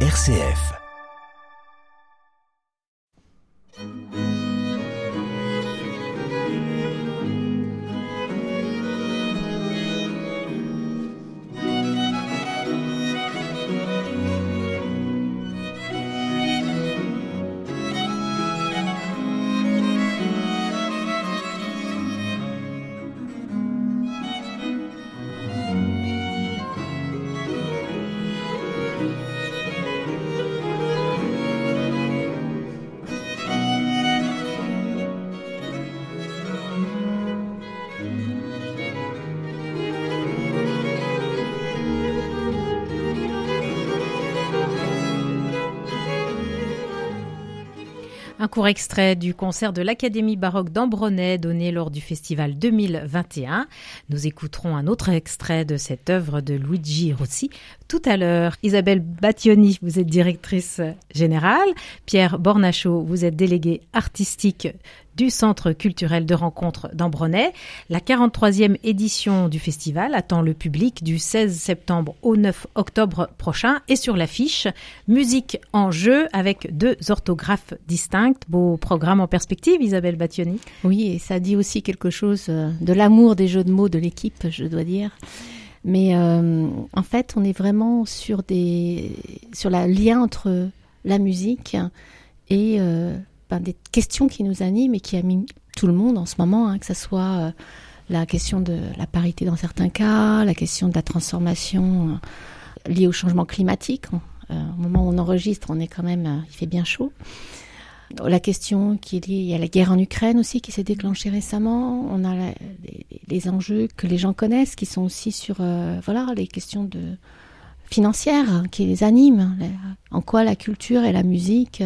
RCF. Court extrait du concert de l'Académie baroque d'Ambronay donné lors du festival 2021. Nous écouterons un autre extrait de cette œuvre de Luigi Rossi tout à l'heure. Isabelle Battioni, vous êtes directrice générale. Pierre Bornachaud, vous êtes délégué artistique du Centre culturel de rencontre d'Ambronay. La 43e édition du festival attend le public du 16 septembre au 9 octobre prochain et sur l'affiche Musique en jeu avec deux orthographes distinctes. Beau programme en perspective, Isabelle Battioni. Oui, et ça dit aussi quelque chose euh, de l'amour des jeux de mots de l'équipe, je dois dire. Mais euh, en fait, on est vraiment sur des la lien entre la musique et euh, ben, des questions qui nous animent et qui animent tout le monde en ce moment, hein, que ce soit euh, la question de la parité dans certains cas, la question de la transformation euh, liée au changement climatique. Euh, au moment où on enregistre, on est quand même, il fait bien chaud. La question qui est liée, a la guerre en Ukraine aussi qui s'est déclenchée récemment. On a les, les, enjeux que les gens connaissent qui sont aussi sur voilà les questions de financières hein, qui les animent. En quoi la culture et la musique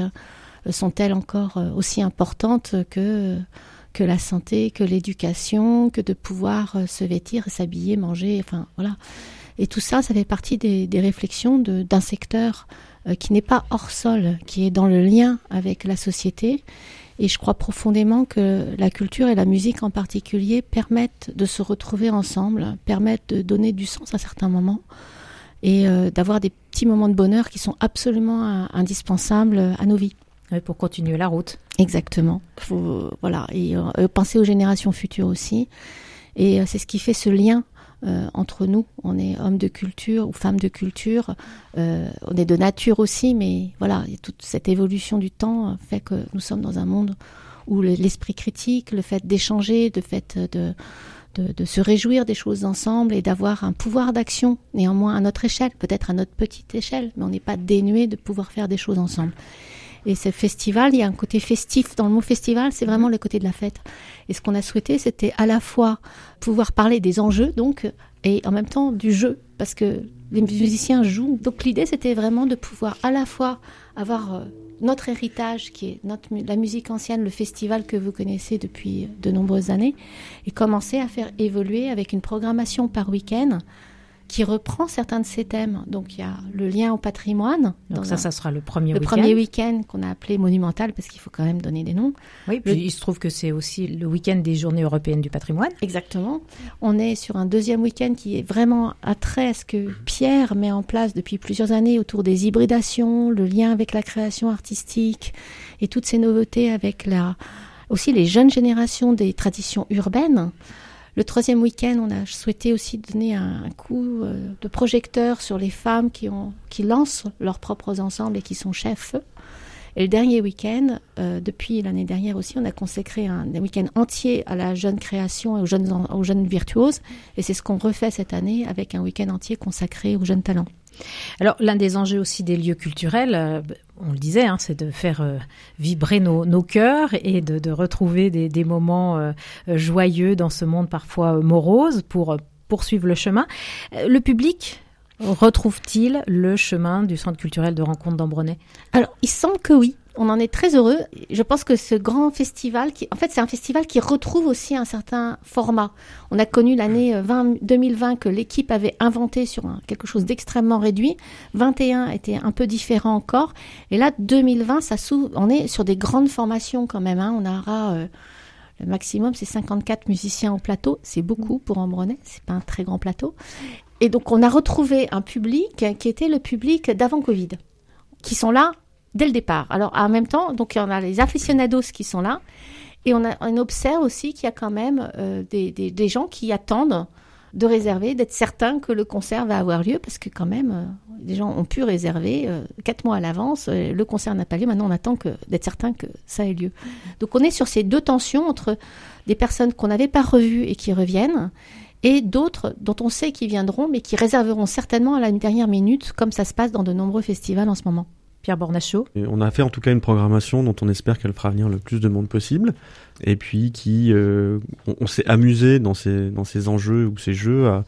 sont-elles encore euh, aussi importantes que que la santé, que l'éducation, que de pouvoir euh, se vêtir, s'habiller, manger, enfin voilà. Et tout ça, ça fait partie des, réflexions d'un secteur euh, qui n'est pas hors sol, qui est dans le lien avec la société. Et je crois profondément que la culture et la musique en particulier permettent de se retrouver ensemble, permettent de donner du sens à certains moments et d'avoir des petits moments de bonheur qui sont absolument indispensables à nos vies. Pour continuer la route. Exactement. Faut, voilà. Et euh, penser aux générations futures aussi. Et euh, c'est ce qui fait ce lien euh, entre nous. On est hommes de culture ou femmes de culture. Euh, on est de nature aussi, mais voilà, toute cette évolution du temps fait que nous sommes dans un monde où l'esprit critique, le fait d'échanger, le fait de, se réjouir des choses ensemble et d'avoir un pouvoir d'action, néanmoins à notre échelle, peut-être à notre petite échelle, mais on n'est pas dénué de pouvoir faire des choses ensemble. Et ce festival, il y a un côté festif. Dans le mot festival, c'est vraiment le côté de la fête. Et ce qu'on a souhaité, c'était à la fois pouvoir parler des enjeux, donc, et en même temps du jeu, parce que les musiciens jouent. Donc l'idée, c'était vraiment de pouvoir à la fois avoir euh, notre héritage, qui est notre, la musique ancienne, le festival que vous connaissez depuis de nombreuses années, et commencer à faire évoluer avec une programmation par week-end qui reprend certains de ces thèmes. Donc il y a le lien au patrimoine. Donc ça, un, ça sera le premier le week-end. premier week-end qu'on a appelé monumental parce qu'il faut quand même donner des noms. Oui, puis le... il se trouve que c'est aussi le week-end des Journées européennes du patrimoine. Exactement. On est sur un deuxième week-end qui est vraiment attrait à ce que Pierre met en place depuis plusieurs années autour des hybridations, le lien avec la création artistique et toutes ces nouveautés avec la aussi les jeunes générations des traditions urbaines. Le troisième week-end, on a souhaité aussi donner un, coup euh, de projecteur sur les femmes qui, lancent leurs propres ensembles et qui sont chefs. Et le dernier week-end, euh, depuis l'année dernière aussi, on a consacré un, week-end entier à la jeune création et aux jeunes virtuoses. Et c'est ce qu'on refait cette année avec un week-end entier consacré aux jeunes talents. Alors, l'un des enjeux aussi des lieux culturels, euh, on le disait, hein, c'est de faire euh, vibrer nos, nos, cœurs et de, retrouver des, des moments euh, joyeux dans ce monde parfois morose pour poursuivre le chemin. Le public retrouve-t-il le chemin du centre culturel de rencontre d'Ambronay? Alors, il semble que oui on en est très heureux. Je pense que ce grand festival, qui, en fait, c'est un festival qui retrouve aussi un certain format. On a connu l'année 2020 que l'équipe avait inventé sur quelque chose d'extrêmement réduit. 21 était un peu différent encore. Et là, 2020, ça. On est sur des grandes formations quand même. Hein. On aura euh, le maximum, c'est 54 musiciens au plateau. C'est beaucoup pour Ambronay. C'est pas un très grand plateau. Et donc, on a retrouvé un public qui était le public d'avant Covid qui sont là dès le départ. Alors en même temps, donc on a les aficionados qui sont là, et on, observe aussi qu'il y a quand même euh, des, gens qui attendent de réserver, d'être certains que le concert va avoir lieu, parce que quand même, euh, les gens ont pu réserver euh, quatre mois à l'avance, euh, le concert n'a pas lieu, maintenant on attend d'être certain que ça ait lieu. Donc on est sur ces deux tensions entre des personnes qu'on n'avait pas revues et qui reviennent, et d'autres dont on sait qu'ils viendront, mais qui réserveront certainement à la dernière minute, comme ça se passe dans de nombreux festivals en ce moment. Pierre Bornachot. on a fait en tout cas une programmation dont on espère qu'elle fera venir le plus de monde possible, et puis qui, euh, on, s'est amusé dans ces dans ces enjeux ou ces jeux à,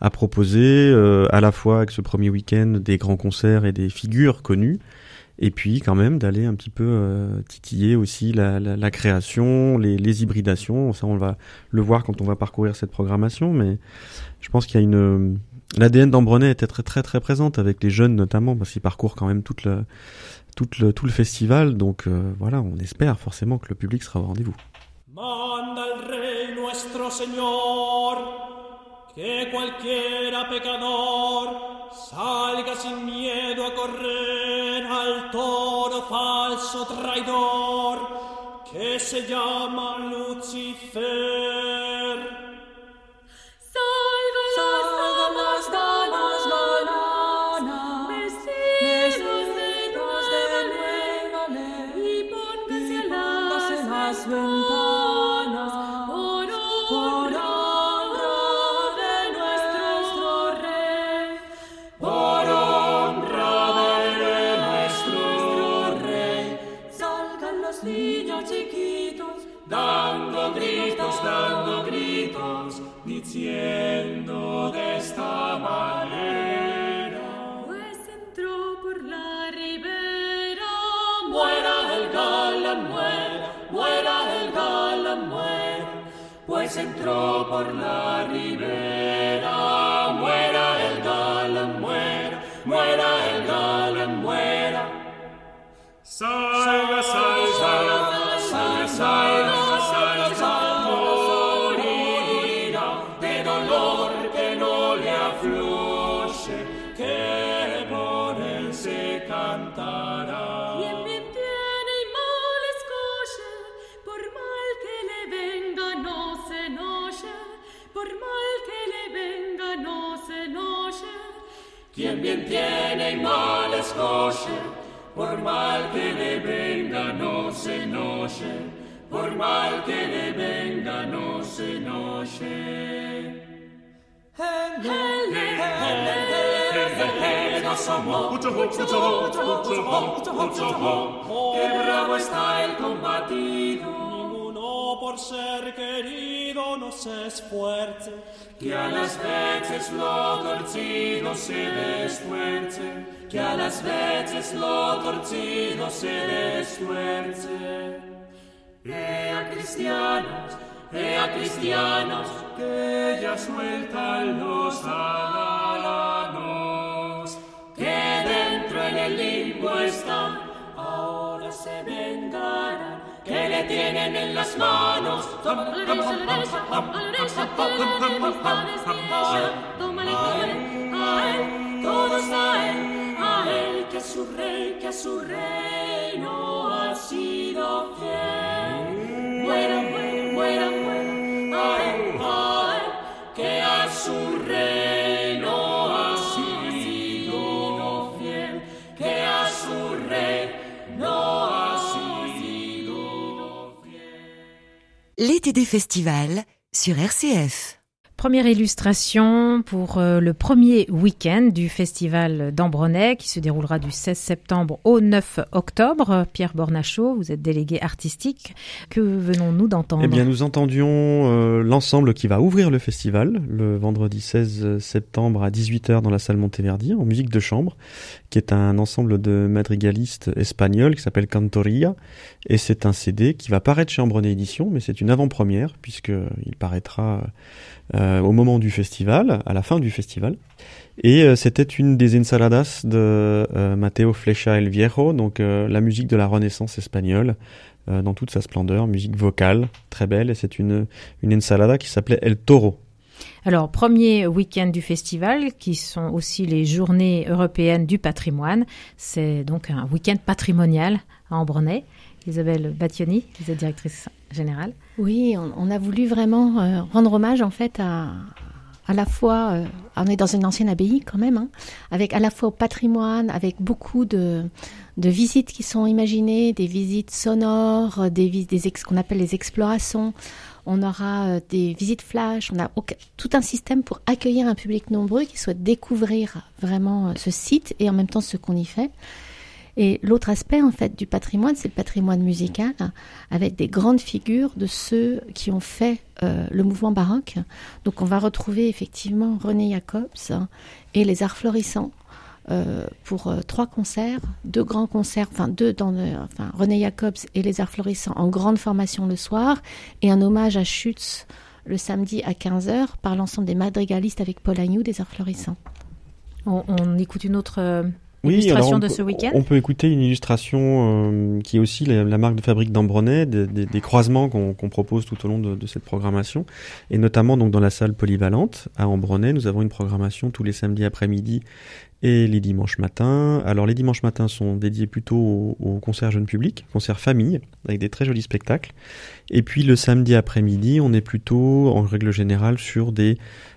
à proposer euh, à la fois avec ce premier week-end des grands concerts et des figures connues, et puis quand même d'aller un petit peu euh, titiller aussi la, la, la création, les, les, hybridations. Ça, on va le voir quand on va parcourir cette programmation, mais je pense qu'il y a une l'ADN d'Ambronay était très très très présente avec les jeunes notamment parce qu'ils parcourent quand même le, tout le festival. Donc euh, voilà, on espère forcément que le public sera au rendez-vous. Manda rey nuestro señor que cualquiera pecador salga sin miedo a correr al toro falso traidor que se llama Lucifer. Por la ribera. Quien bien tiene y mal escoge, por mal que le venga no se enoje, por mal que le venga no se enoje. Que bravo está el combatido, por ser querido no se esfuerce, que a las veces lo torcido se destuerce, que a las veces lo torcido se destuerce. Ea cristianos, ea cristianos, que ya sueltan los alanos, que dentro en el limbo están, ahora se vengarán, que le tienen en las manos. Tómale, A él, todos a él, a él, que a su rey, que a su reino ha sido fiel. L'été des festivals sur RCF. Première illustration pour euh, le premier week-end du festival d'Ambronay qui se déroulera du 16 septembre au 9 octobre. Pierre Bornachot, vous êtes délégué artistique. Que venons-nous d'entendre? Eh bien, nous entendions euh, l'ensemble qui va ouvrir le festival le vendredi 16 septembre à 18h dans la salle Monteverdi en musique de chambre, qui est un ensemble de madrigalistes espagnols qui s'appelle Cantoria. Et c'est un CD qui va paraître chez Ambronay Édition, mais c'est une avant-première puisqu'il paraîtra euh, au moment du festival, à la fin du festival. Et euh, c'était une des ensaladas de euh, Mateo Flecha el Viejo, donc euh, la musique de la Renaissance espagnole, euh, dans toute sa splendeur, musique vocale, très belle. Et c'est une ensalada qui s'appelait El Toro. Alors, premier week-end du festival, qui sont aussi les journées européennes du patrimoine. C'est donc un week-end patrimonial à Ambronay. Isabelle Battioni, vous êtes directrice générale. Oui, on, a voulu vraiment euh, rendre hommage en fait à, à la fois, euh, on est dans une ancienne abbaye quand même, hein, avec à la fois au patrimoine, avec beaucoup de, de visites qui sont imaginées, des visites sonores, des, vis- des ex- qu'on appelle les explorations. On aura euh, des visites flash, on a tout un système pour accueillir un public nombreux qui souhaite découvrir vraiment euh, ce site et en même temps ce qu'on y fait. Et l'autre aspect en fait du patrimoine, c'est le patrimoine musical, avec des grandes figures de ceux qui ont fait euh, le mouvement baroque. Donc on va retrouver effectivement René Jacobs et les Arts Florissants euh, pour euh, trois concerts, deux grands concerts, enfin deux dans le, enfin René Jacobs et les Arts Florissants en grande formation le soir et un hommage à Schütz le samedi à 15h par l'ensemble des madrigalistes avec Paul Agnew des Arts Florissants. On, on écoute une autre euh, Oui, illustration alors on de peut- ce week-end. On peut écouter une illustration euh, qui est aussi la, la marque de fabrique d'Ambronay, des, des- des croisements qu'on propose tout au long de, de cette programmation, et notamment donc dans la salle polyvalente à Ambronay, nous avons une programmation tous les samedis après-midi et les dimanches matins. Alors les dimanches matins sont dédiés plutôt au, au concert jeune public, concert famille, avec des très jolis spectacles. Et puis le samedi après-midi, on est plutôt en règle générale sur des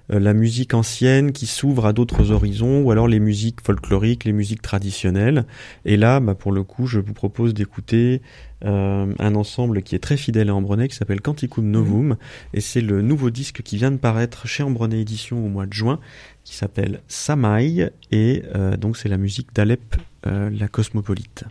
la musique ancienne qui s'ouvre à d'autres horizons, ou alors les musiques folkloriques, les musiques traditionnelles. Et là, bah, pour le coup, je vous propose d'écouter euh, un ensemble qui est très fidèle à Ambronay, qui s'appelle Canticum Novum, et c'est le nouveau disque qui vient de paraître chez Ambronay Édition au mois de juin, qui s'appelle Samaï, et euh, donc c'est la musique d'Alep, euh, la cosmopolite.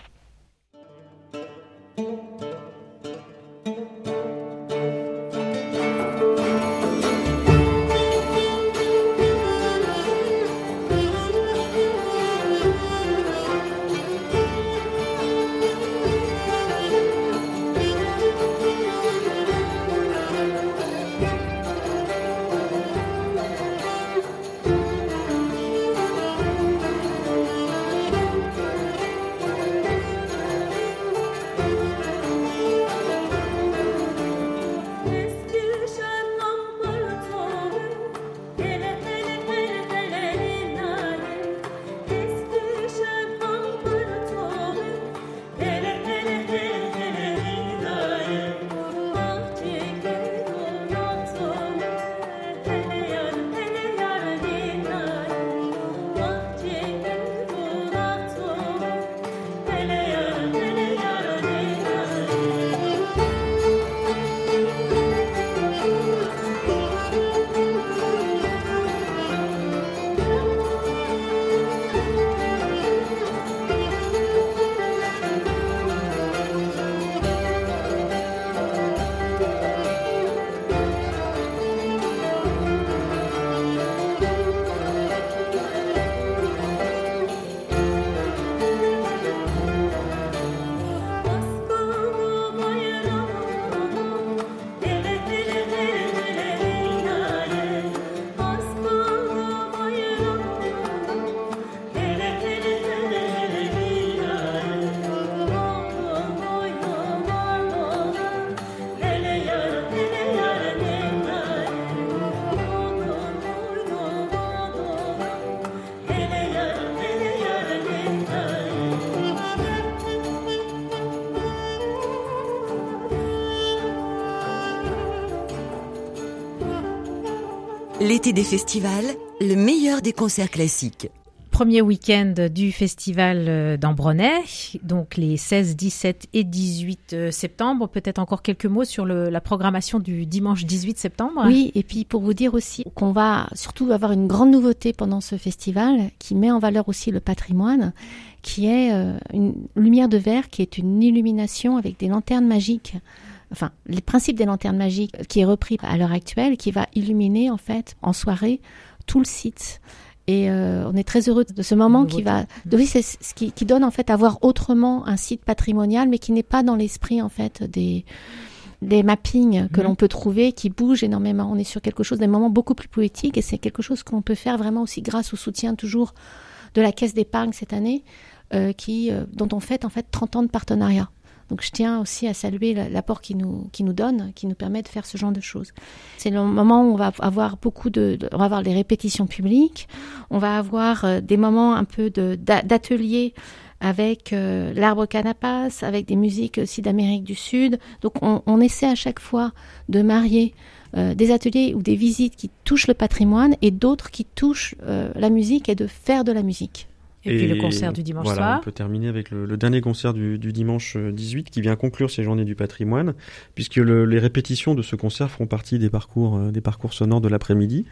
L'été des festivals, le meilleur des concerts classiques. Premier week-end du festival euh, d'Ambronay, donc les 16, 17 et 18 euh, septembre. Peut-être encore quelques mots sur le- la programmation du dimanche 18 septembre. Oui, et puis pour vous dire aussi qu'on va surtout avoir une grande nouveauté pendant ce festival qui met en valeur aussi le patrimoine, qui est euh, une lumière de verre, qui est une illumination avec des lanternes magiques. Enfin, les principes des lanternes magiques qui est repris à l'heure actuelle, qui va illuminer en fait en soirée tout le site. Et euh, on est très heureux de ce moment qui va, de, oui, c'est ce qui, qui donne en fait à voir autrement un site patrimonial, mais qui n'est pas dans l'esprit en fait des des mappings que Mhm. l'on peut trouver qui bougent énormément. On est sur quelque chose, des moments beaucoup plus poétiques et c'est quelque chose qu'on peut faire vraiment aussi grâce au soutien toujours de la Caisse d'épargne cette année, euh, qui, euh, dont on fête en fait 30 ans de partenariat. Donc je tiens aussi à saluer l'apport qu'ils nous, qui nous donnent, qui nous permet de faire ce genre de choses. C'est le moment où on va avoir beaucoup de, on va avoir les répétitions publiques, on va avoir euh, des moments un peu d'ateliers avec euh, l'arbre canapas, avec des musiques aussi d'Amérique du Sud. Donc on, essaie à chaque fois de marier euh, des ateliers ou des visites qui touchent le patrimoine et d'autres qui touchent la musique et de faire de la musique. Et, puis le concert du dimanche voilà, soir. On peut terminer avec le, dernier concert du, dimanche 18 euh, qui vient conclure ces journées du patrimoine, puisque les répétitions de ce concert feront partie des parcours, des parcours sonores de l'après-midi.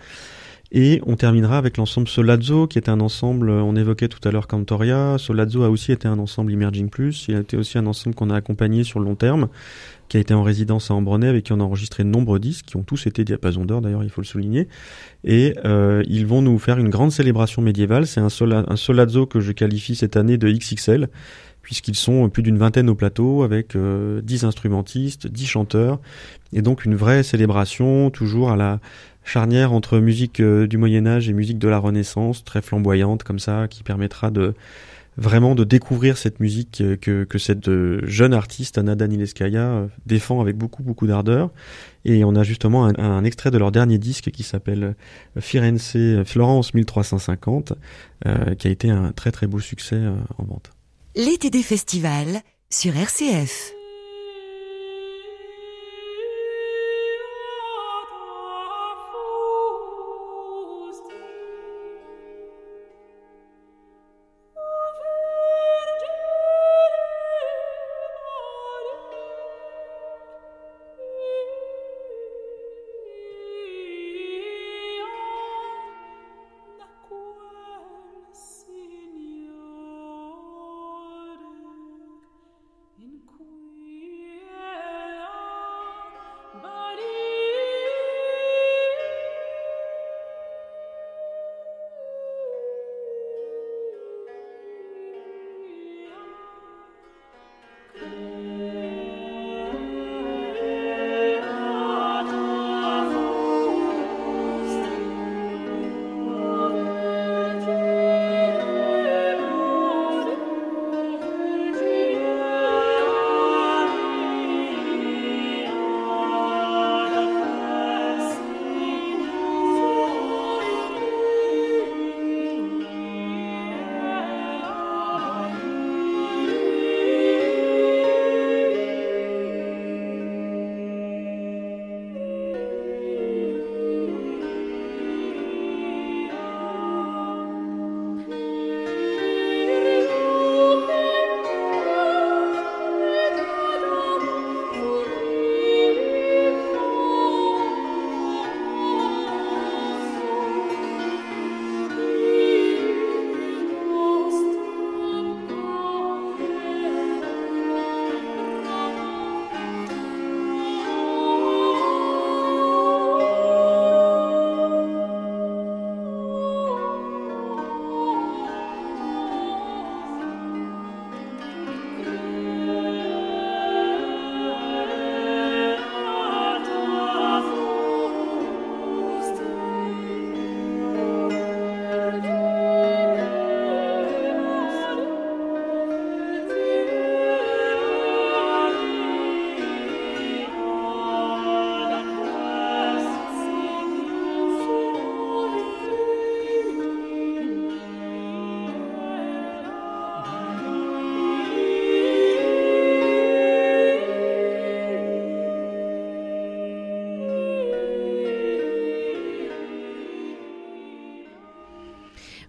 Et on terminera avec l'ensemble Solazzo, qui est un ensemble, on évoquait tout à l'heure Cantoria. Solazzo a aussi été un ensemble Emerging Plus. Il a été aussi un ensemble qu'on a accompagné sur le long terme qui a été en résidence à Ambronay, avec qui on a enregistré de nombreux disques, qui ont tous été diapason d'or d'ailleurs, il faut le souligner. Et euh, ils vont nous faire une grande célébration médiévale. C'est un, un solazzo que je qualifie cette année de XXL, puisqu'ils sont plus d'une vingtaine au plateau, avec euh, 10 instrumentistes, 10 chanteurs, et donc une vraie célébration, toujours à la charnière entre musique euh, du Moyen Âge et musique de la Renaissance, très flamboyante comme ça, qui permettra de vraiment de découvrir cette musique que, que cette euh, jeune artiste, Anna Danileskaya, euh, défend avec beaucoup, beaucoup d'ardeur. Et on a justement un, extrait de leur dernier disque qui s'appelle euh, Firenze Florence 1350, qui a été un très, très beau succès en vente. L'été des festivals sur RCF.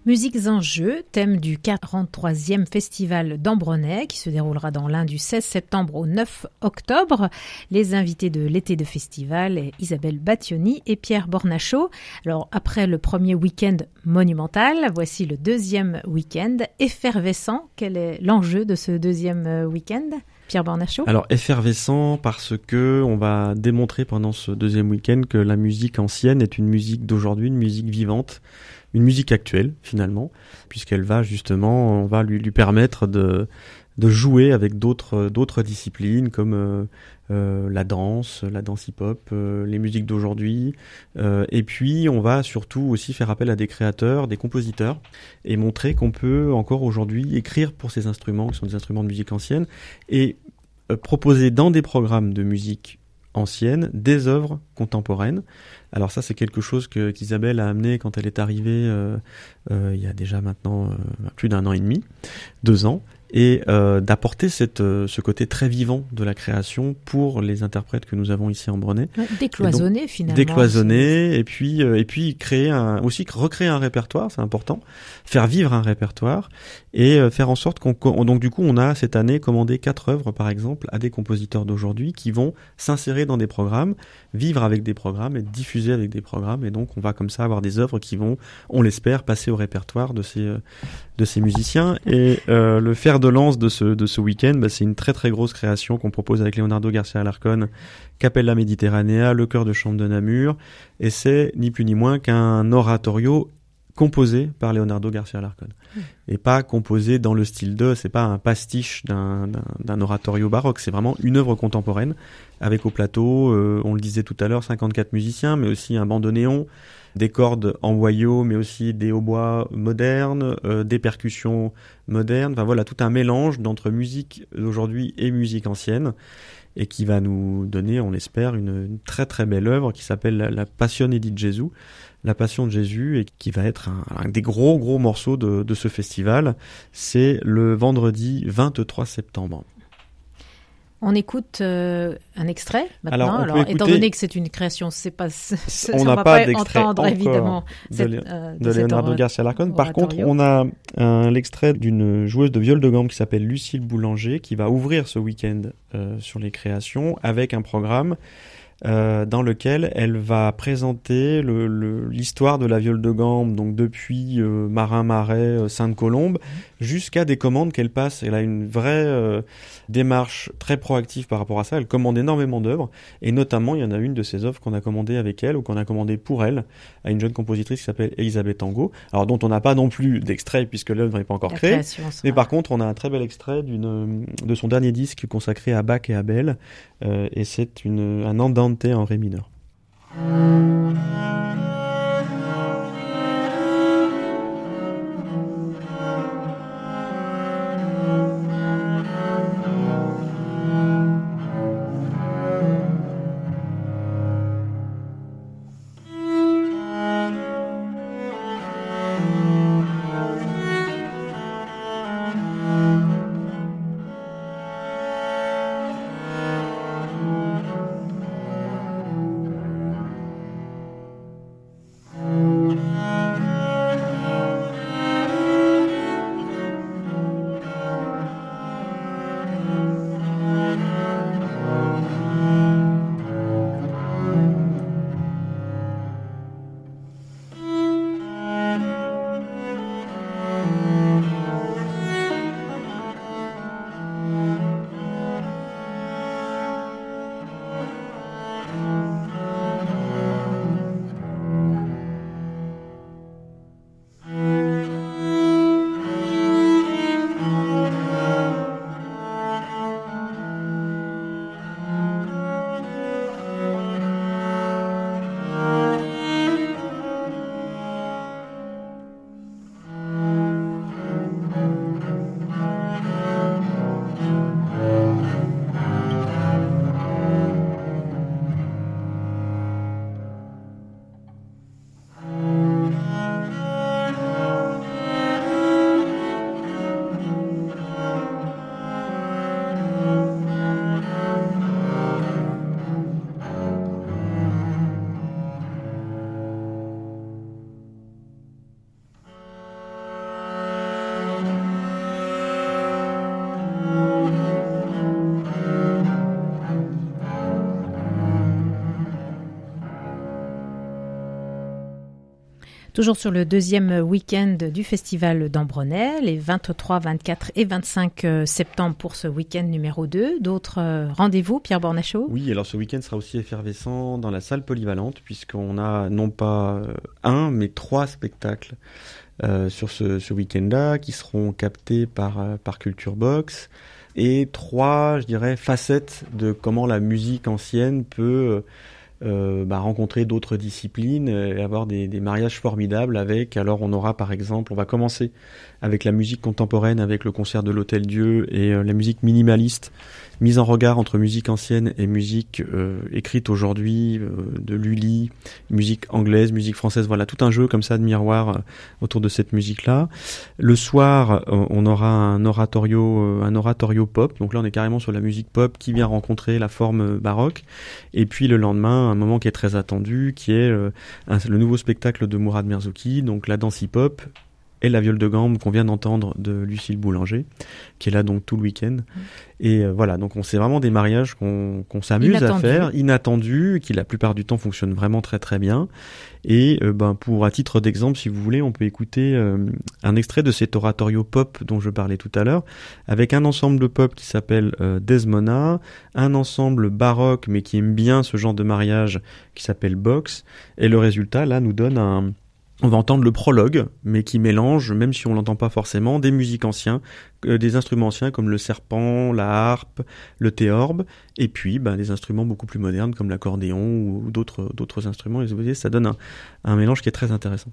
Musiques en jeu, thème du 43e festival d'Ambronay qui se déroulera dans l'Ain du 16 septembre au 9 octobre. Les invités de l'été de festival, Isabelle Battioni et Pierre Bornachot. Alors après le premier week-end monumental, voici le deuxième week-end effervescent. Quel est l'enjeu de ce deuxième euh, week-end Pierre Bornachot Alors effervescent parce que on va démontrer pendant ce deuxième week-end que la musique ancienne est une musique d'aujourd'hui, une musique vivante une musique actuelle finalement, puisqu'elle va justement, on va lui, permettre de, jouer avec d'autres disciplines comme euh, euh, la danse, la danse hip-hop, euh, les musiques d'aujourd'hui, et puis on va surtout aussi faire appel à des créateurs, des compositeurs, et montrer qu'on peut encore aujourd'hui écrire pour ces instruments qui sont des instruments de musique ancienne, et proposer dans des programmes de musique ancienne des œuvres contemporaines. Alors ça, c'est quelque chose que qu'Isabelle a amené quand elle est arrivée euh, euh, il y a déjà maintenant euh, plus d'un an et demi, deux ans, et euh, d'apporter cette, euh, ce côté très vivant de la création pour les interprètes que nous avons ici en Brenet. Ouais, Décloisonner finalement. Décloisonner et puis euh, et puis créer un aussi recréer un répertoire, c'est important, faire vivre un répertoire et euh, faire en sorte qu'on donc du coup on a cette année commandé quatre œuvres par exemple à des compositeurs d'aujourd'hui qui vont s'insérer dans des programmes, vivre avec des programmes et diffuser avec des programmes. Et donc on va comme ça avoir des œuvres qui vont, on l'espère, passer au répertoire de ces euh, de ces musiciens. Et euh, le fer de lance de ce de ce week-end, bah, c'est une très très grosse création qu'on propose avec Leonardo Garcia Alarcon, Capella Mediterranea, le chœur de chambre de Namur. Et c'est ni plus ni moins qu'un oratorio composé par Leonardo Garcia Alarcon et pas composé dans le style de, c'est pas un pastiche d'un oratorio baroque, c'est vraiment une œuvre contemporaine avec au plateau, euh, on le disait tout à l'heure, 54 musiciens, mais aussi un bandoneon, des cordes en boyau, mais aussi des hautbois modernes, euh, des percussions modernes, enfin voilà, tout un mélange d'entre musique d'aujourd'hui et musique ancienne, et qui va nous donner, on l'espère, une, une très très belle œuvre qui s'appelle la, la Passione di Gesù, la Passion de Jésus, et qui va être un, un des gros gros morceaux de, de ce festival. C'est le vendredi 23 septembre. On écoute euh, un extrait Alors, maintenant. Alors, étant donné que c'est une création, c'est pas, On n'a pas pas d'extrait entendre évidemment de cette, euh, de Leonardo Garcia Larcon. Par contre, on a l'extrait d'une joueuse de viol de gamme qui s'appelle Lucille Boulanger qui va ouvrir ce week-end euh, sur les créations avec un programme euh, dans lequel elle va présenter le- le- l'histoire de la viole de gamme, donc depuis euh, Marin Marais, euh, Sainte-Colombe, jusqu'à des commandes qu'elle passe. Elle a une vraie euh, démarche très proactive par rapport à ça. Elle commande énormément d'œuvres, et notamment, il y en a une de ces œuvres qu'on a commandées avec elle, ou qu'on a commandée pour elle, à une jeune compositrice qui s'appelle Elisabeth Tango, alors dont on n'a pas non plus d'extrait puisque l'œuvre n'est pas encore créée. Mais par contre, on a un très bel extrait d'une de son dernier disque consacré à Bach et à Belle, euh, et c'est un en ré mineur. Toujours sur le deuxième week-end du festival d'Ambronay, les 23, 24 et 25 euh, septembre pour ce week-end numéro 2. D'autres euh, rendez-vous, Pierre Bornachot Oui, alors ce week-end sera aussi effervescent dans la salle polyvalente, puisqu'on a non pas euh, un, mais trois spectacles sur ce, week-end-là, qui seront captés par, Culture Box, et trois, je dirais, facettes de comment la musique ancienne peut bah, rencontrer d'autres disciplines et avoir des, des, mariages formidables avec. Alors on aura par exemple, on va commencer avec la musique contemporaine, avec le concert de l'Hôtel Dieu et euh, la musique minimaliste, mise en regard entre musique ancienne et musique euh, écrite aujourd'hui, euh, de Lully, musique anglaise, musique française. Voilà, tout un jeu comme ça de miroir autour de cette musique-là. Le soir, on aura un oratorio, un oratorio pop. Donc là, on est carrément sur la musique pop qui vient rencontrer la forme baroque. Et puis le lendemain, un moment qui est très attendu, qui est le nouveau spectacle de Mourad Merzouki, donc la danse hip-hop et la viole de gambe qu'on vient d'entendre de Lucille Boulanger, qui est là donc tout le week-end. Et euh, voilà, donc on c'est vraiment des mariages qu'on s'amuse à faire, inattendus, qui la plupart du temps fonctionnent vraiment très très bien. Et euh, ben pour à titre d'exemple, si vous voulez, on peut écouter euh, un extrait de cet oratorio pop dont je parlais tout à l'heure, avec un ensemble de pop qui s'appelle Desmona, un ensemble baroque mais qui aime bien ce genre de mariage qui s'appelle Box, et le résultat là nous donne un on va entendre le prologue, mais qui mélange, même si on l'entend pas forcément, des musiques anciens, euh, des instruments anciens comme le serpent, la harpe, le théorbe, et puis ben, des instruments beaucoup plus modernes comme l'accordéon ou d'autres instruments. Et vous voyez, ça donne un mélange qui est très intéressant.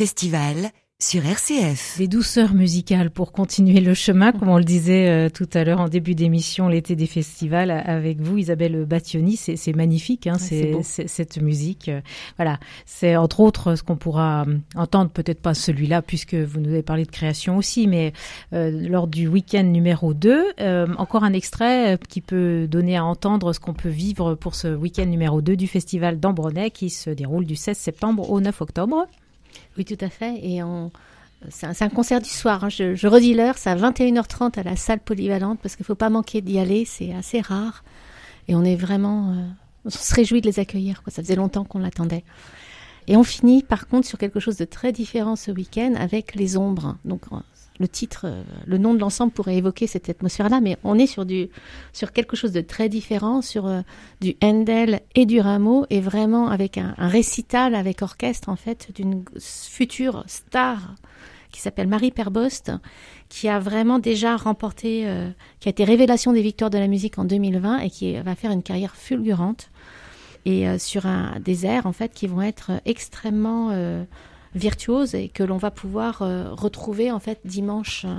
Des festivals sur RCF. Des douceurs musicales pour continuer le chemin, comme on le disait euh, tout à l'heure en début d'émission, l'été des festivals avec vous, Isabelle Battioni. C'est magnifique, hein, c'est cette musique. Euh, voilà, c'est entre autres ce qu'on pourra euh, entendre, peut-être pas celui-là, puisque vous nous avez parlé de création aussi, mais lors du week-end numéro 2, encore un extrait qui peut donner à entendre ce qu'on peut vivre pour ce week-end numéro 2 du festival d'Ambronay qui se déroule du 16 septembre au 9 octobre. Oui, tout à fait. Et c'est un, concert du soir. Hein. Je, redis l'heure, c'est à 21h30 à la salle polyvalente parce qu'il ne faut pas manquer d'y aller. C'est assez rare. Et on est vraiment. Euh, on se réjouit de les accueillir. Ça faisait longtemps qu'on l'attendait. Et on finit par contre sur quelque chose de très différent ce week-end avec les ombres. Donc le titre, euh, le nom de l'ensemble pourrait évoquer cette atmosphère-là, mais on est sur du, sur quelque chose de très différent, sur euh, du Handel et du Rameau, et vraiment avec un, récital avec orchestre en fait d'une future star qui s'appelle Marie Perbost, qui a vraiment déjà remporté, euh, qui a été révélation des victoires de la musique en 2020 et qui va faire une carrière fulgurante. Et sur un des airs en fait qui vont être extrêmement virtuose et que l'on va pouvoir euh, retrouver en fait dimanche euh,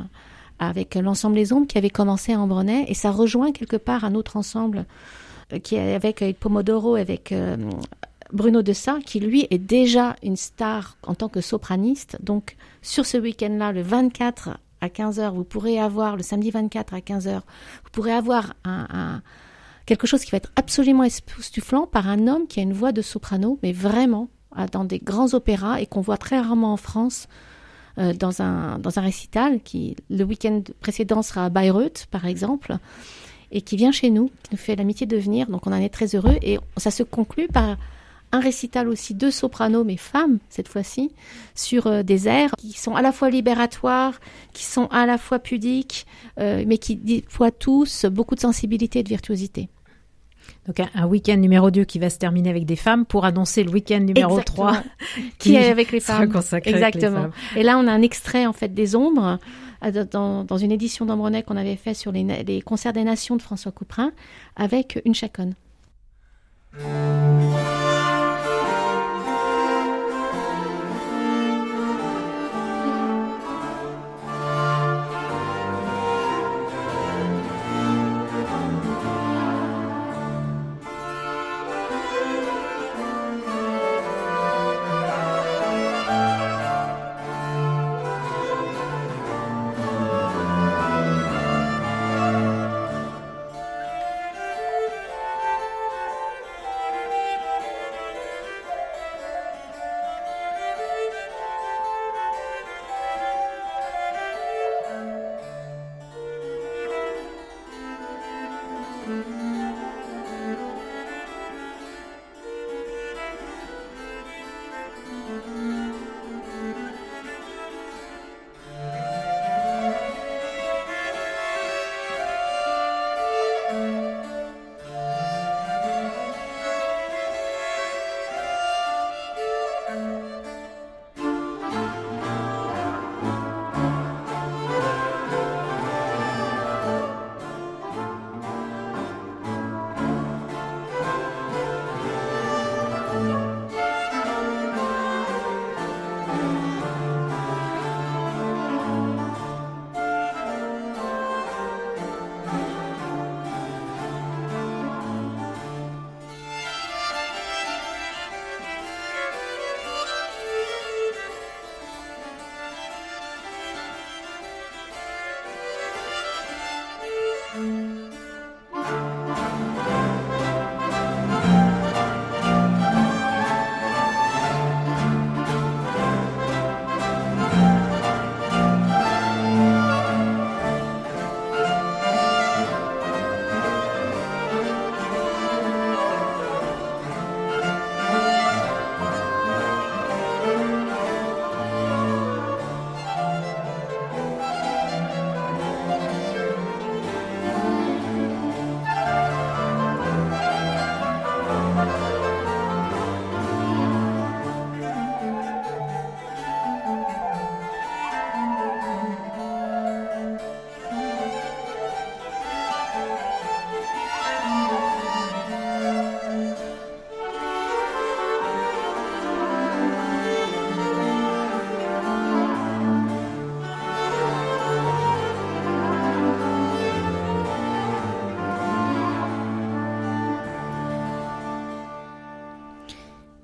avec l'ensemble Les Ombres qui avait commencé à Ambronay et ça rejoint quelque part un autre ensemble euh, qui est avec, avec Pomodoro, avec Bruno Dessa, qui lui est déjà une star en tant que sopraniste. Donc sur ce week-end-là, le 24 à 15h, vous pourrez avoir, le samedi 24 à 15h, vous pourrez avoir un, un- quelque chose qui va être absolument époustouflant par un homme qui a une voix de soprano, mais vraiment dans des grands opéras et qu'on voit très rarement en France euh, dans, un, dans un récital qui, le week-end précédent, sera à Bayreuth, par exemple, et qui vient chez nous, qui nous fait l'amitié de venir. Donc on en est très heureux et ça se conclut par un récital aussi de sopranos, mais femmes cette fois-ci, sur euh, des airs qui sont à la fois libératoires, qui sont à la fois pudiques, euh, mais qui déploient tous beaucoup de sensibilité et de virtuosité. Donc un, un week-end numéro 2 qui va se terminer avec des femmes pour annoncer le week-end numéro Exactement. 3 qui est avec les femmes. consacré avec les Exactement. femmes. Et là, on a un extrait en fait des ombres euh, dans, dans une édition d'Ambronay qu'on avait fait sur les, les concerts des nations de François Couperin avec une chaconne.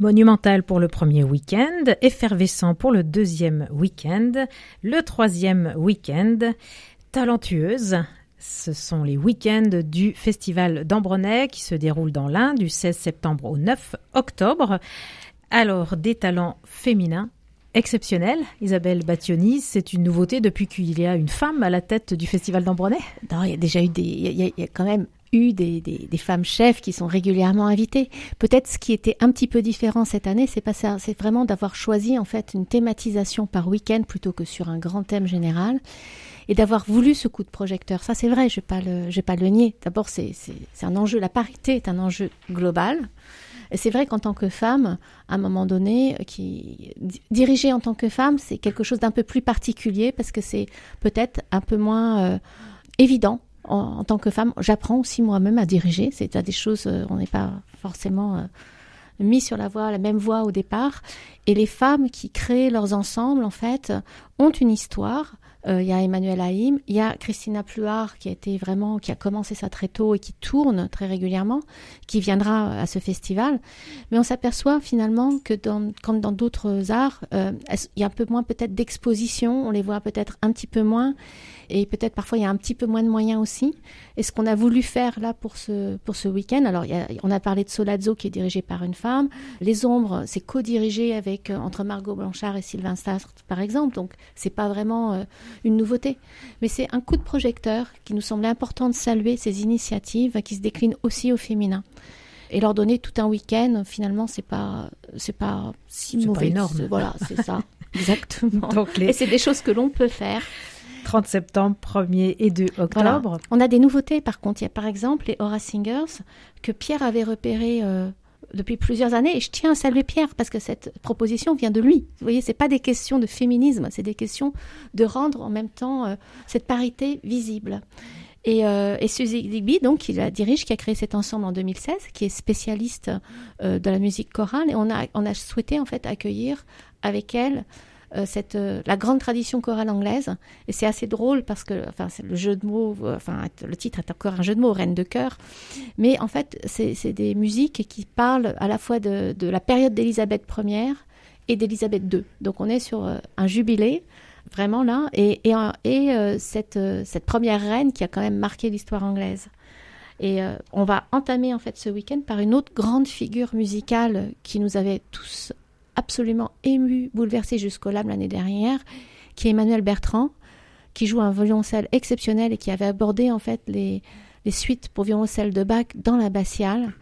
Monumental pour le premier week-end, effervescent pour le deuxième week-end, le troisième week-end, talentueuse. Ce sont les week-ends du Festival d'Ambronay qui se déroule dans l'Ain du 16 septembre au 9 octobre. Alors, des talents féminins exceptionnels. Isabelle Battioni, c'est une nouveauté depuis qu'il y a une femme à la tête du Festival d'Ambronay. Non, il y a déjà eu des, il y y a quand même eu des, des, des femmes chefs qui sont régulièrement invitées. Peut-être ce qui était un petit peu différent cette année, c'est pas ça, c'est vraiment d'avoir choisi en fait une thématisation par week-end plutôt que sur un grand thème général et d'avoir voulu ce coup de projecteur. Ça, c'est vrai, je je vais pas le nier. D'abord, c'est, un enjeu, la parité est un enjeu global. C'est vrai qu'en tant que femme, à un moment donné, qui di- diriger en tant que femme, c'est quelque chose d'un peu plus particulier parce que c'est peut-être un peu moins euh, évident en, tant que femme. J'apprends aussi moi-même à diriger. C'est à des choses, euh, on n'est pas forcément euh, mis sur la voie, la même voie au départ. Et les femmes qui créent leurs ensembles, en fait, ont une histoire. Euh, il y a Emmanuel Haïm, il y a Christina Pluart qui a été vraiment, qui a commencé ça très tôt et qui tourne très régulièrement, qui viendra à ce festival. Mais on s'aperçoit finalement que dans, comme dans d'autres arts, il y a un peu moins peut-être d'exposition, on les voit peut-être un petit peu moins et peut-être parfois il y a un petit peu moins de moyens aussi. Et ce qu'on a voulu faire là pour ce, pour ce week-end, alors il y a, on a parlé de Solazzo qui est dirigé par une femme, Les Ombres c'est co-dirigé avec euh, entre Margot Blanchard et Sylvain Stastre par exemple, donc c'est pas vraiment euh, une nouveauté, mais c'est un coup de projecteur qui nous semblait important de saluer ces initiatives qui se déclinent aussi au féminin. Et leur donner tout un week-end finalement c'est pas c'est pas si mauvais pas énorme. Voilà c'est ça. Exactement. Donc les... et c'est des choses que l'on peut faire 30 septembre, 1er et 2 octobre. On a des nouveautés par contre. Il y a par exemple les Aura Singers que Pierre avait repéré euh, depuis plusieurs années et je tiens à saluer Pierre parce que cette proposition vient de lui. Vous voyez, c'est pas des questions de féminisme, c'est des questions de rendre en même temps euh, cette parité visible. Et, euh, Suzy Digby, donc, qui la dirige, qui a créé cet ensemble en 2016, qui est spécialiste euh, de la musique chorale, et on a, on a souhaité en fait accueillir avec elle euh, cette, euh, la grande tradition chorale anglaise. Et c'est assez drôle parce que, enfin, le jeu de mots, euh, enfin, le titre est encore un jeu de mots, Reine de cœur. Mais en fait, c'est des musiques qui parlent à la fois de, de la période d'Élisabeth Ier et d'Élisabeth II. Donc on est sur un jubilé vraiment là, et, et, et cette, cette première reine qui a quand même marqué l'histoire anglaise. Et on va entamer en fait ce week-end par une autre grande figure musicale qui nous avait tous absolument ému, bouleversé jusqu'au lame l'année dernière, qui est Emmanuel Bertrand, qui joue un violoncelle exceptionnel et qui avait abordé en fait les, les suites pour violoncelle de Bach dans l'abbatiale,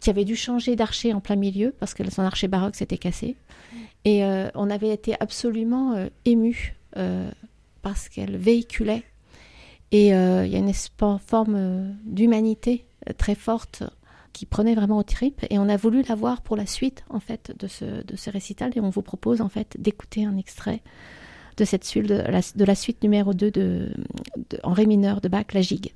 qui avait dû changer d'archer en plein milieu parce que son archer baroque s'était cassé. Et euh, on avait été absolument euh, ému euh, parce qu'elle véhiculait. Et il y a une forme d'humanité très forte qui prenait vraiment au trip et on a voulu la voir pour la suite en fait de ce, de ce récital et on vous propose en fait d'écouter un extrait de cette suite de la, de la suite numéro 2 de, en ré mineur de Bach, la gigue.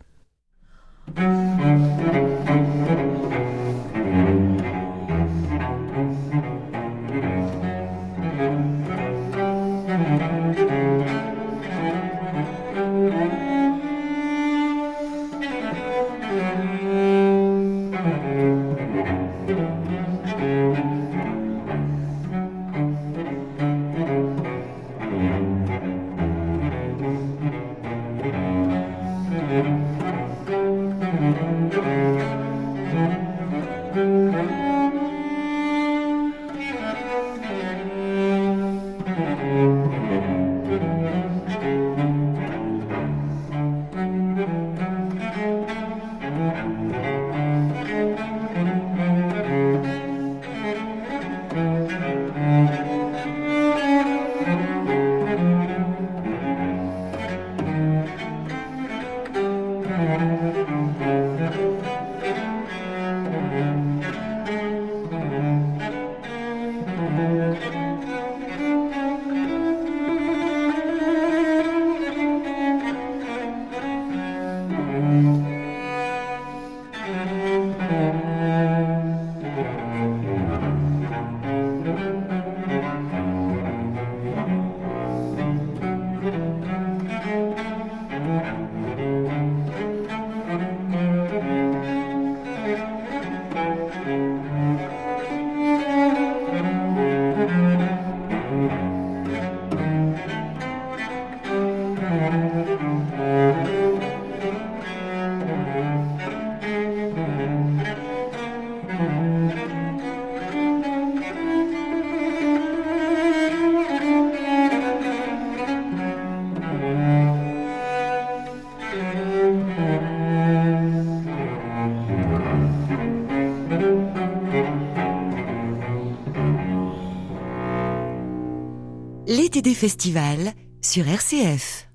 Festivals sur RCF.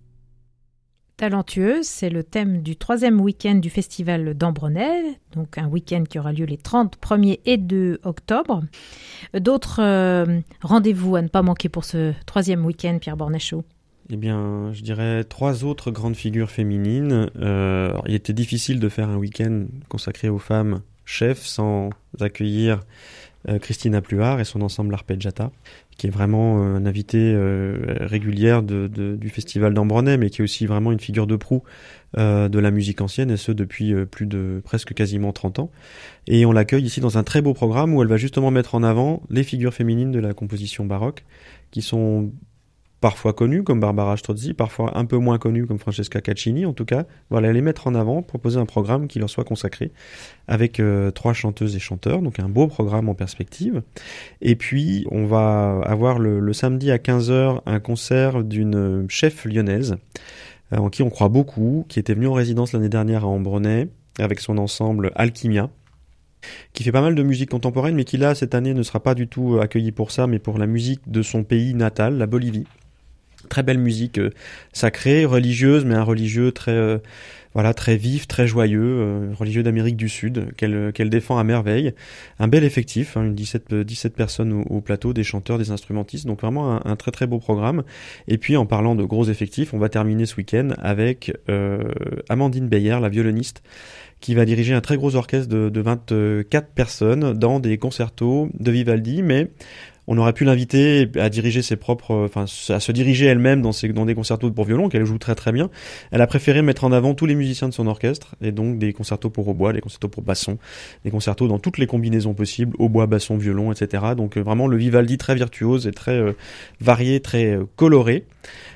Talentueuse, c'est le thème du troisième week-end du festival d'Ambronay, donc un week-end qui aura lieu les 30, 1er et 2 octobre. D'autres euh, rendez-vous à ne pas manquer pour ce troisième week-end, Pierre Bornachot? Eh bien, je dirais trois autres grandes figures féminines. Euh, il était difficile de faire un week-end consacré aux femmes chefs sans accueillir euh, Christina Pluart et son ensemble Arpeggiata, qui est vraiment euh, un invité euh, régulière du festival d'Ambronay, mais qui est aussi vraiment une figure de proue euh, de la musique ancienne, et ce depuis euh, plus de presque quasiment 30 ans. Et on l'accueille ici dans un très beau programme où elle va justement mettre en avant les figures féminines de la composition baroque, qui sont parfois connues comme Barbara Strozzi, parfois un peu moins connues comme Francesca Caccini. En tout cas, voilà, les mettre en avant, proposer un programme qui leur soit consacré avec euh, trois chanteuses et chanteurs, donc un beau programme en perspective. Et puis, on va avoir le, samedi à 15h un concert d'une chef lyonnaise euh, en qui on croit beaucoup, qui était venue en résidence l'année dernière à Ambronay avec son ensemble Alchimia qui fait pas mal de musique contemporaine, mais qui là, cette année, ne sera pas du tout accueilli pour ça, mais pour la musique de son pays natal, la Bolivie. Très belle musique euh, sacrée, religieuse, mais un religieux très, euh, voilà, très vif, très joyeux, euh, religieux d'Amérique du Sud, qu'elle qu'elle défend à merveille. Un bel effectif, hein, une 17, euh, 17 personnes au, au plateau, des chanteurs, des instrumentistes, donc vraiment un, un très très beau programme. Et puis en parlant de gros effectifs, on va terminer ce week-end avec euh, Amandine Beyer, la violoniste, qui va diriger un très gros orchestre de, de 24 personnes dans des concertos de Vivaldi, mais on aurait pu l'inviter à diriger ses propres, enfin, à se diriger elle-même dans, dans des concertos pour violon qu'elle joue très très bien. Elle a préféré mettre en avant tous les musiciens de son orchestre et donc des concertos pour hautbois, des concertos pour basson, des concertos dans toutes les combinaisons possibles, hautbois, basson, violon, etc. Donc euh, vraiment le Vivaldi très virtuose et très euh, varié, très euh, coloré.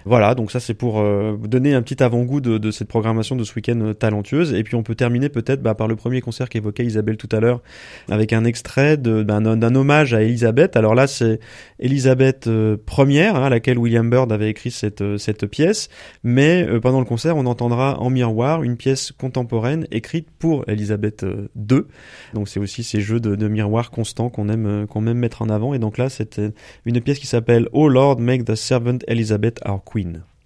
Voilà, donc ça c'est pour euh, donner un petit avant-goût de, de cette programmation de ce week-end euh, talentueuse. Et puis on peut terminer peut-être bah, par le premier concert qu'évoquait Isabelle tout à l'heure, avec un extrait de- d'un hommage à Elisabeth. Alors là c'est Elisabeth euh, première, hein, à laquelle William Byrd avait écrit cette, euh, cette pièce. Mais euh, pendant le concert, on entendra en miroir une pièce contemporaine écrite pour Elisabeth euh, II. Donc c'est aussi ces jeux de, de miroir constants qu'on aime, euh, aime mettre en avant. Et donc là euh, une pièce qui s'appelle Oh Lord, make the servant Elizabeth our queen. Queen.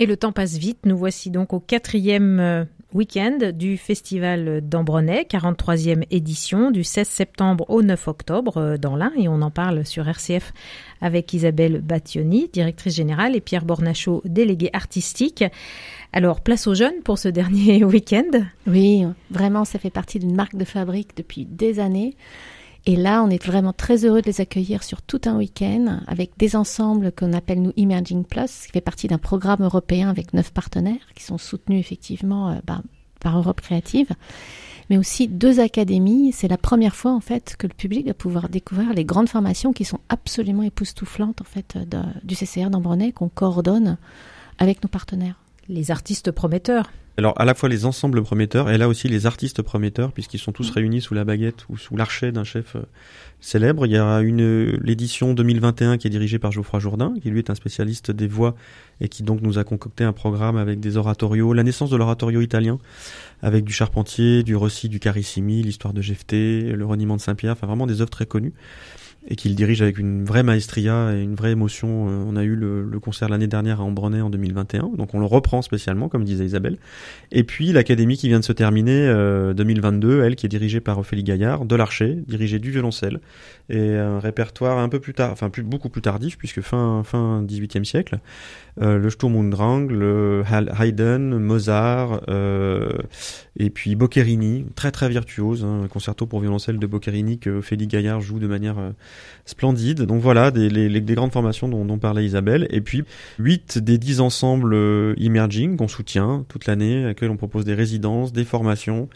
Et le temps passe vite. Nous voici donc au quatrième euh, week-end du festival d'Ambronay, 43e édition, du 16 septembre au 9 octobre euh, dans l'Ain. Et on en parle sur RCF avec Isabelle Battioni, directrice générale, et Pierre Bornachot, délégué artistique. Alors, place aux jeunes pour ce dernier week-end. Oui, vraiment, ça fait partie d'une marque de fabrique depuis des années. Et là, on est vraiment très heureux de les accueillir sur tout un week-end avec des ensembles qu'on appelle nous Emerging Plus, qui fait partie d'un programme européen avec neuf partenaires qui sont soutenus effectivement euh, bah, par Europe Créative, mais aussi deux académies. C'est la première fois en fait que le public va pouvoir découvrir les grandes formations qui sont absolument époustouflantes en fait du CCR d'Ambronay qu'on coordonne avec nos partenaires. Les artistes prometteurs. Alors à la fois les ensembles prometteurs et là aussi les artistes prometteurs puisqu'ils sont tous réunis sous la baguette ou sous l'archet d'un chef euh, célèbre. Il y a une l'édition 2021 qui est dirigée par Geoffroy Jourdain qui lui est un spécialiste des voix et qui donc nous a concocté un programme avec des oratorios, la naissance de l'oratorio italien avec du Charpentier, du Rossi, du Carissimi, l'histoire de Jephté, le reniement de Saint-Pierre, enfin vraiment des œuvres très connues et qu'il dirige avec une vraie maestria et une vraie émotion. Euh, On a eu le, concert l'année dernière à Ambronay en 2021, donc on le reprend spécialement, comme disait Isabelle. Et puis l'académie qui vient de se terminer, euh, 2022, elle qui est dirigée par Ophélie Gaillard, de l'archer, dirigée du violoncelle, et un répertoire un peu plus tard, enfin plus, beaucoup plus tardif, puisque fin, fin 18e siècle, euh, le Sturm und Drang, le Haydn, Mozart, euh, et puis Boccherini, très très virtuose, hein, un concerto pour violoncelle de Boccherini que Ophélie Gaillard joue de manière euh, splendide. Donc voilà, des, les, les- des grandes formations dont, dont parlait Isabelle. Et puis, 8 des 10 ensembles euh, emerging qu'on soutient toute l'année, à laquelle on propose des résidences, des formations.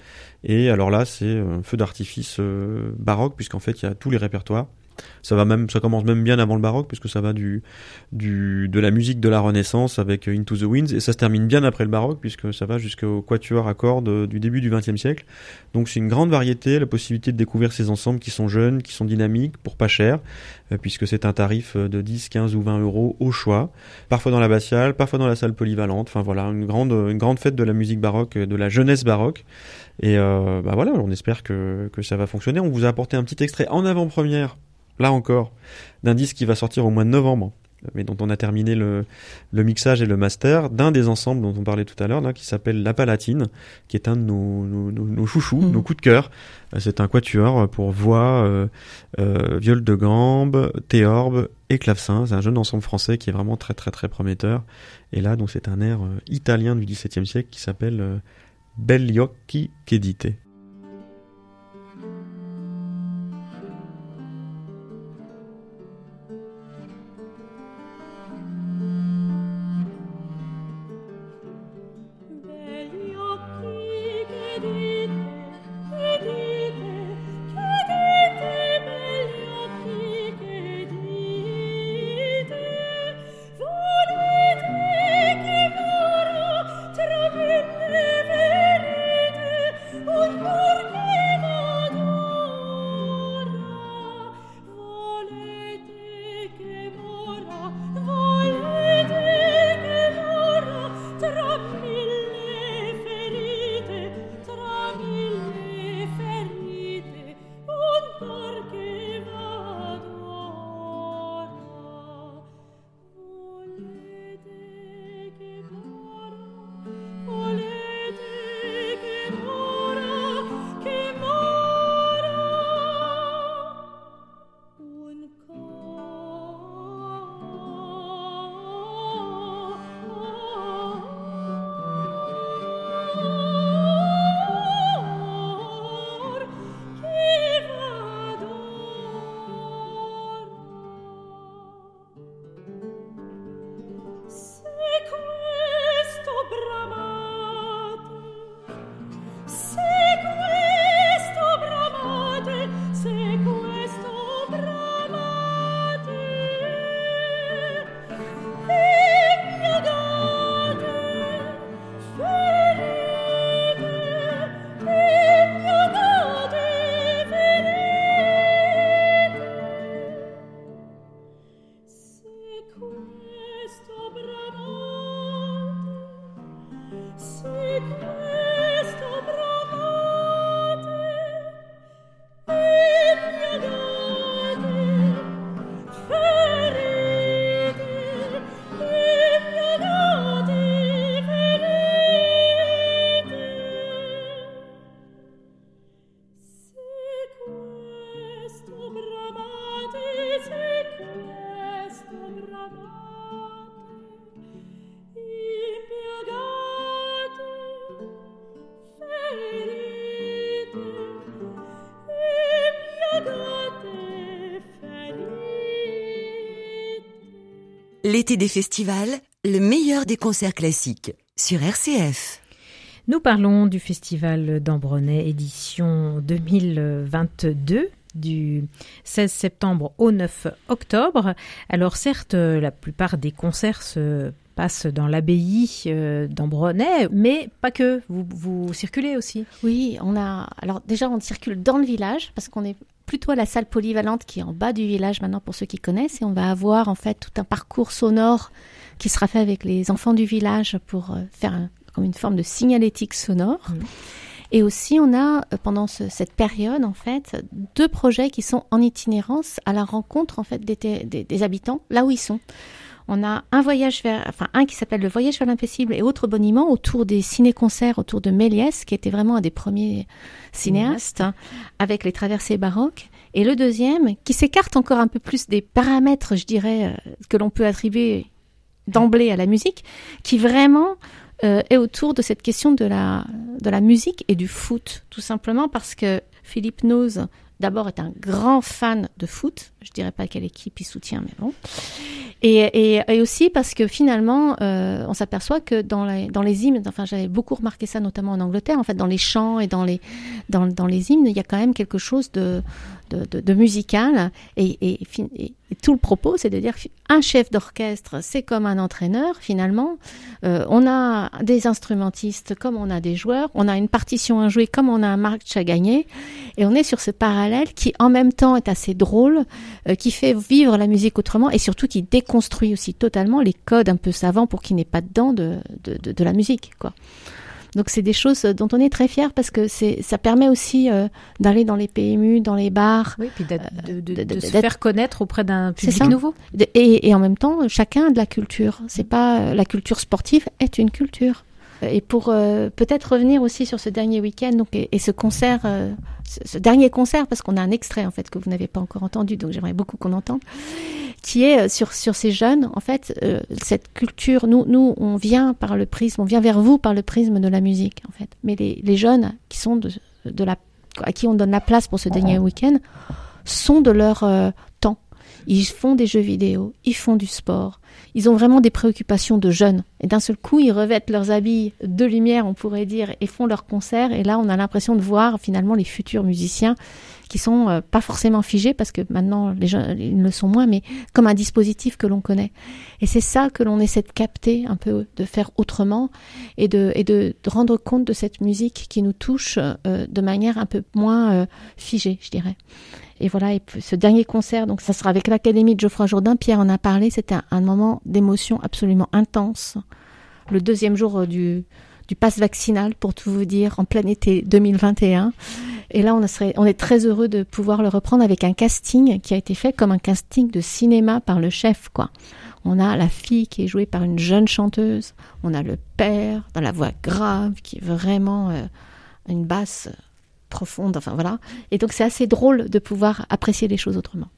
Et alors là, c'est un feu d'artifice euh, baroque, puisqu'en fait, il y a tous les répertoires. Ça va même, ça commence même bien avant le baroque, puisque ça va du, du, de la musique de la Renaissance avec Into the Winds, et ça se termine bien après le baroque, puisque ça va jusqu'au quatuor à cordes du début du XXe siècle. Donc c'est une grande variété, la possibilité de découvrir ces ensembles qui sont jeunes, qui sont dynamiques, pour pas cher, euh, puisque c'est un tarif euh, de 10, 15 ou 20 euros au choix, parfois dans l'abbatiale, parfois dans la salle polyvalente, enfin voilà, une grande, une grande fête de la musique baroque, de la jeunesse baroque. Et euh, bah voilà, on espère que, que ça va fonctionner. On vous a apporté un petit extrait en avant-première, là encore, d'un disque qui va sortir au mois de novembre mais dont on a terminé le, le mixage et le master, d'un des ensembles dont on parlait tout à l'heure, là, qui s'appelle La Palatine, qui est un de nos, nos, chouchous, Mhm. nos coups de cœur. Euh, C'est un quatuor pour voix, euh, euh, viol de gambe, théorbe et clavecin. C'est un jeune ensemble français qui est vraiment très très très prometteur. Et là, donc c'est un air euh, italien du XVIIe siècle qui s'appelle euh, Belli L'été des festivals, le meilleur des concerts classiques sur RCF. Nous parlons du festival d'Ambronay édition 2022 du 16 septembre au 9 octobre. Alors certes, la plupart des concerts se passent dans l'abbaye euh, d'Ambronay, mais pas que. Vous, vous circulez aussi? Oui, on a. Alors déjà, on circule dans le village parce qu'on est plutôt à la salle polyvalente qui est en bas du village maintenant pour ceux qui connaissent et on va avoir en fait tout un parcours sonore qui sera fait avec les enfants du village pour euh, faire un- comme une forme de signalétique sonore. Mhm. Et aussi, on a euh, pendant ce- cette période en fait deux projets qui sont en itinérance à la rencontre en fait des, des- des habitants là où ils sont. On a un voyage vers, enfin un qui s'appelle le voyage vers l'impossible et autre boniment autour des ciné-concerts autour de Méliès, qui était vraiment un des premiers cinéastes, hein, avec les traversées baroques. Et le deuxième, qui s'écarte encore un peu plus des paramètres, je dirais, euh, que l'on peut attribuer d'emblée à la musique, qui vraiment euh, est autour de cette question de la, de la musique et du foot, tout simplement parce que Philippe Nose, d'abord, est un grand fan de foot. Je dirais pas quelle équipe il soutient, mais bon. Et, et, aussi parce que finalement, euh, on s'aperçoit que dans les, dans les hymnes, enfin j'avais beaucoup remarqué ça notamment en Angleterre, en fait dans les chants et dans les, dans, dans les hymnes, il y a quand même quelque chose de, de, musical. Et, tout le propos, c'est de dire un chef d'orchestre, c'est comme un entraîneur finalement. Euh, on a des instrumentistes comme on a des joueurs, on a une partition à jouer comme on a un match à gagner. Et on est sur ce parallèle qui en même temps est assez drôle, euh, qui fait vivre la musique autrement et surtout qui déconstruit aussi totalement les codes un peu savants pour qu'il n'ait pas dedans de, de, de, de la musique. quoi. Donc c'est des choses dont on est très fier parce que c'est ça permet aussi euh, d'aller dans les PMU, dans les bars, Oui, puis d'être- de, de- de- se faire connaître auprès d'un C'est public ça. nouveau. et, et en même temps chacun a de la culture. C'est pas la culture sportive est une culture. Et pour euh, peut-être revenir aussi sur ce dernier week-end et, ce concert, euh, ce, dernier concert parce qu'on a un extrait en fait que vous n'avez pas encore entendu donc j'aimerais beaucoup qu'on entende, qui est euh, sur sur ces jeunes en fait cette culture. Nous nous on vient par le prisme, on vient vers vous par le prisme de la musique en fait. Mais les, les jeunes qui sont de, de la à qui on donne la place pour ce dernier week-end sont de leur temps. Ils font des jeux vidéo, ils font du sport, ils ont vraiment des préoccupations de jeunes. Et d'un seul coup, ils revêtent leurs habits de lumière, on pourrait dire, et font leurs concerts. Et là, on a l'impression de voir finalement les futurs musiciens qui sont euh, pas forcément figés, parce que maintenant, les jeunes, ils le sont moins, mais comme un dispositif que l'on connaît. Et c'est ça que l'on essaie de capter un peu, de faire autrement, et de, et de, rendre compte de cette musique qui nous touche euh, de manière un peu moins euh, figée, je dirais. Et voilà, et ce dernier concert, donc ça sera avec l'Académie de Geoffroy Jourdain. Pierre en a parlé, c'était un moment d'émotion absolument intense. Le deuxième jour euh, du, du pass vaccinal, pour tout vous dire, en plein été 2021. Et là, on, serait, on est très heureux de pouvoir le reprendre avec un casting qui a été fait comme un casting de cinéma par le chef, quoi. On a la fille qui est jouée par une jeune chanteuse. On a le père dans la voix grave qui est vraiment euh, une basse euh, profonde. Enfin voilà. Et donc c'est assez drôle de pouvoir apprécier les choses autrement.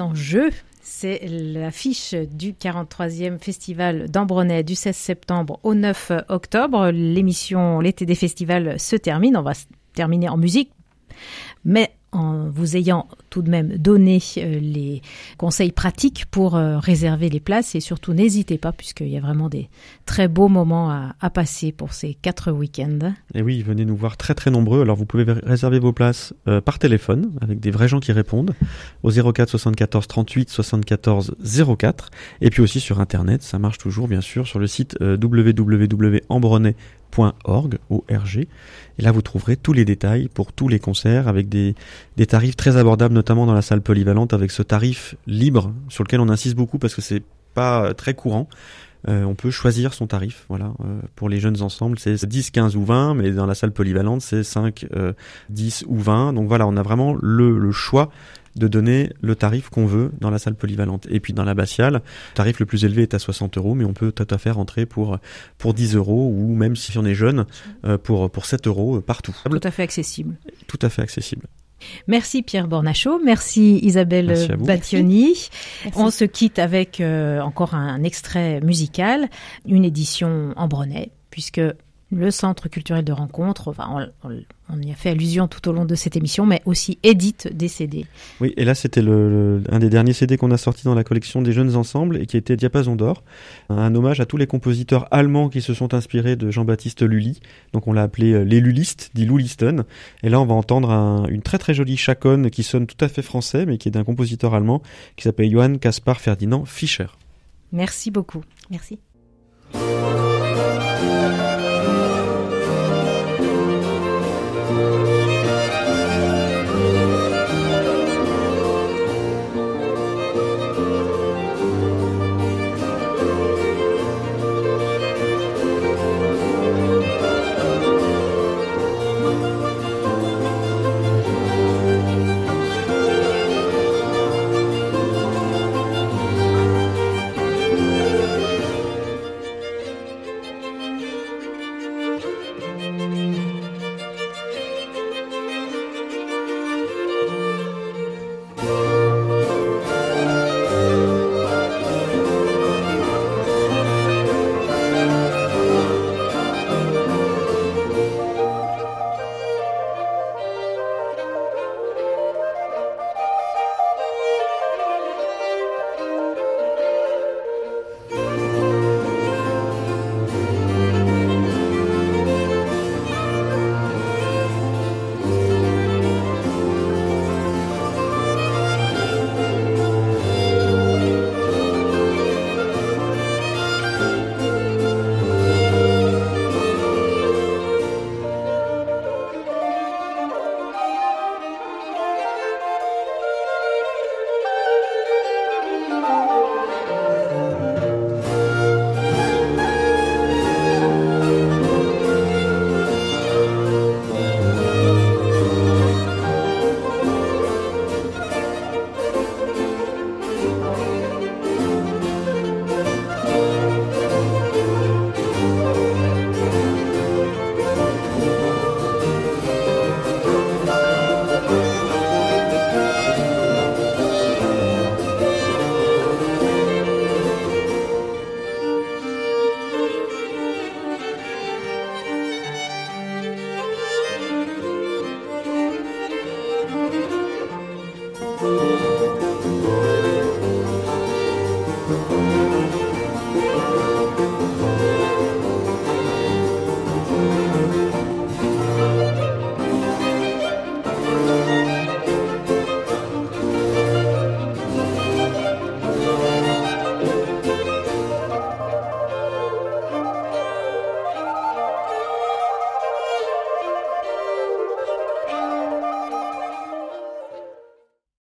Enjeux. C'est l'affiche du 43e festival d'Ambronay du 16 septembre au 9 octobre. L'émission L'été des festivals se termine. On va terminer en musique. Mais en vous ayant tout de même donné euh, les conseils pratiques pour euh, réserver les places et surtout n'hésitez pas puisqu'il y a vraiment des très beaux moments à, passer pour ces quatre week-ends. Et oui, venez nous voir très très nombreux. Alors vous pouvez réserver vos places euh, par téléphone avec des vrais gens qui répondent au 04 74 38 74 04 et puis aussi sur internet, ça marche toujours bien sûr sur le site www.embronnet.org org. Et là, vous trouverez tous les détails pour tous les concerts avec des, des tarifs très abordables, notamment dans la salle polyvalente, avec ce tarif libre sur lequel on insiste beaucoup parce que c'est pas euh, très courant. Euh, on peut choisir son tarif. Voilà, euh, pour les jeunes ensembles, c'est 10, 15 ou 20, mais dans la salle polyvalente, c'est 5, 10 ou 20. Donc voilà, on a vraiment le, le choix de donner le tarif qu'on veut dans la salle polyvalente. Et puis dans la l'abbatiale, le tarif le plus élevé est à 60 euros, mais on peut tout à fait rentrer pour, pour 10 euros ou même si on est jeune, euh, pour, pour 7 euros euh, partout. Tout à fait accessible. Tout à fait accessible. Merci Pierre Bornachot, merci Isabelle Battioni. On se quitte avec euh, encore un extrait musical, une édition en Brenet, puisque le centre culturel de rencontre, enfin, on, y a fait allusion tout au long de cette émission, mais aussi édite des CD. Oui, et là c'était le, un des derniers CD qu'on a sorti dans la collection des jeunes ensembles et qui était Diapason d'or, un hommage à tous les compositeurs allemands qui se sont inspirés de Jean-Baptiste Lully. Donc on l'a appelé euh, les Lullistes, dit Luliston. Et là on va entendre une très très jolie chaconne qui sonne tout à fait français, mais qui est d'un compositeur allemand qui s'appelle Johann Caspar Ferdinand Fischer. Merci beaucoup. Merci.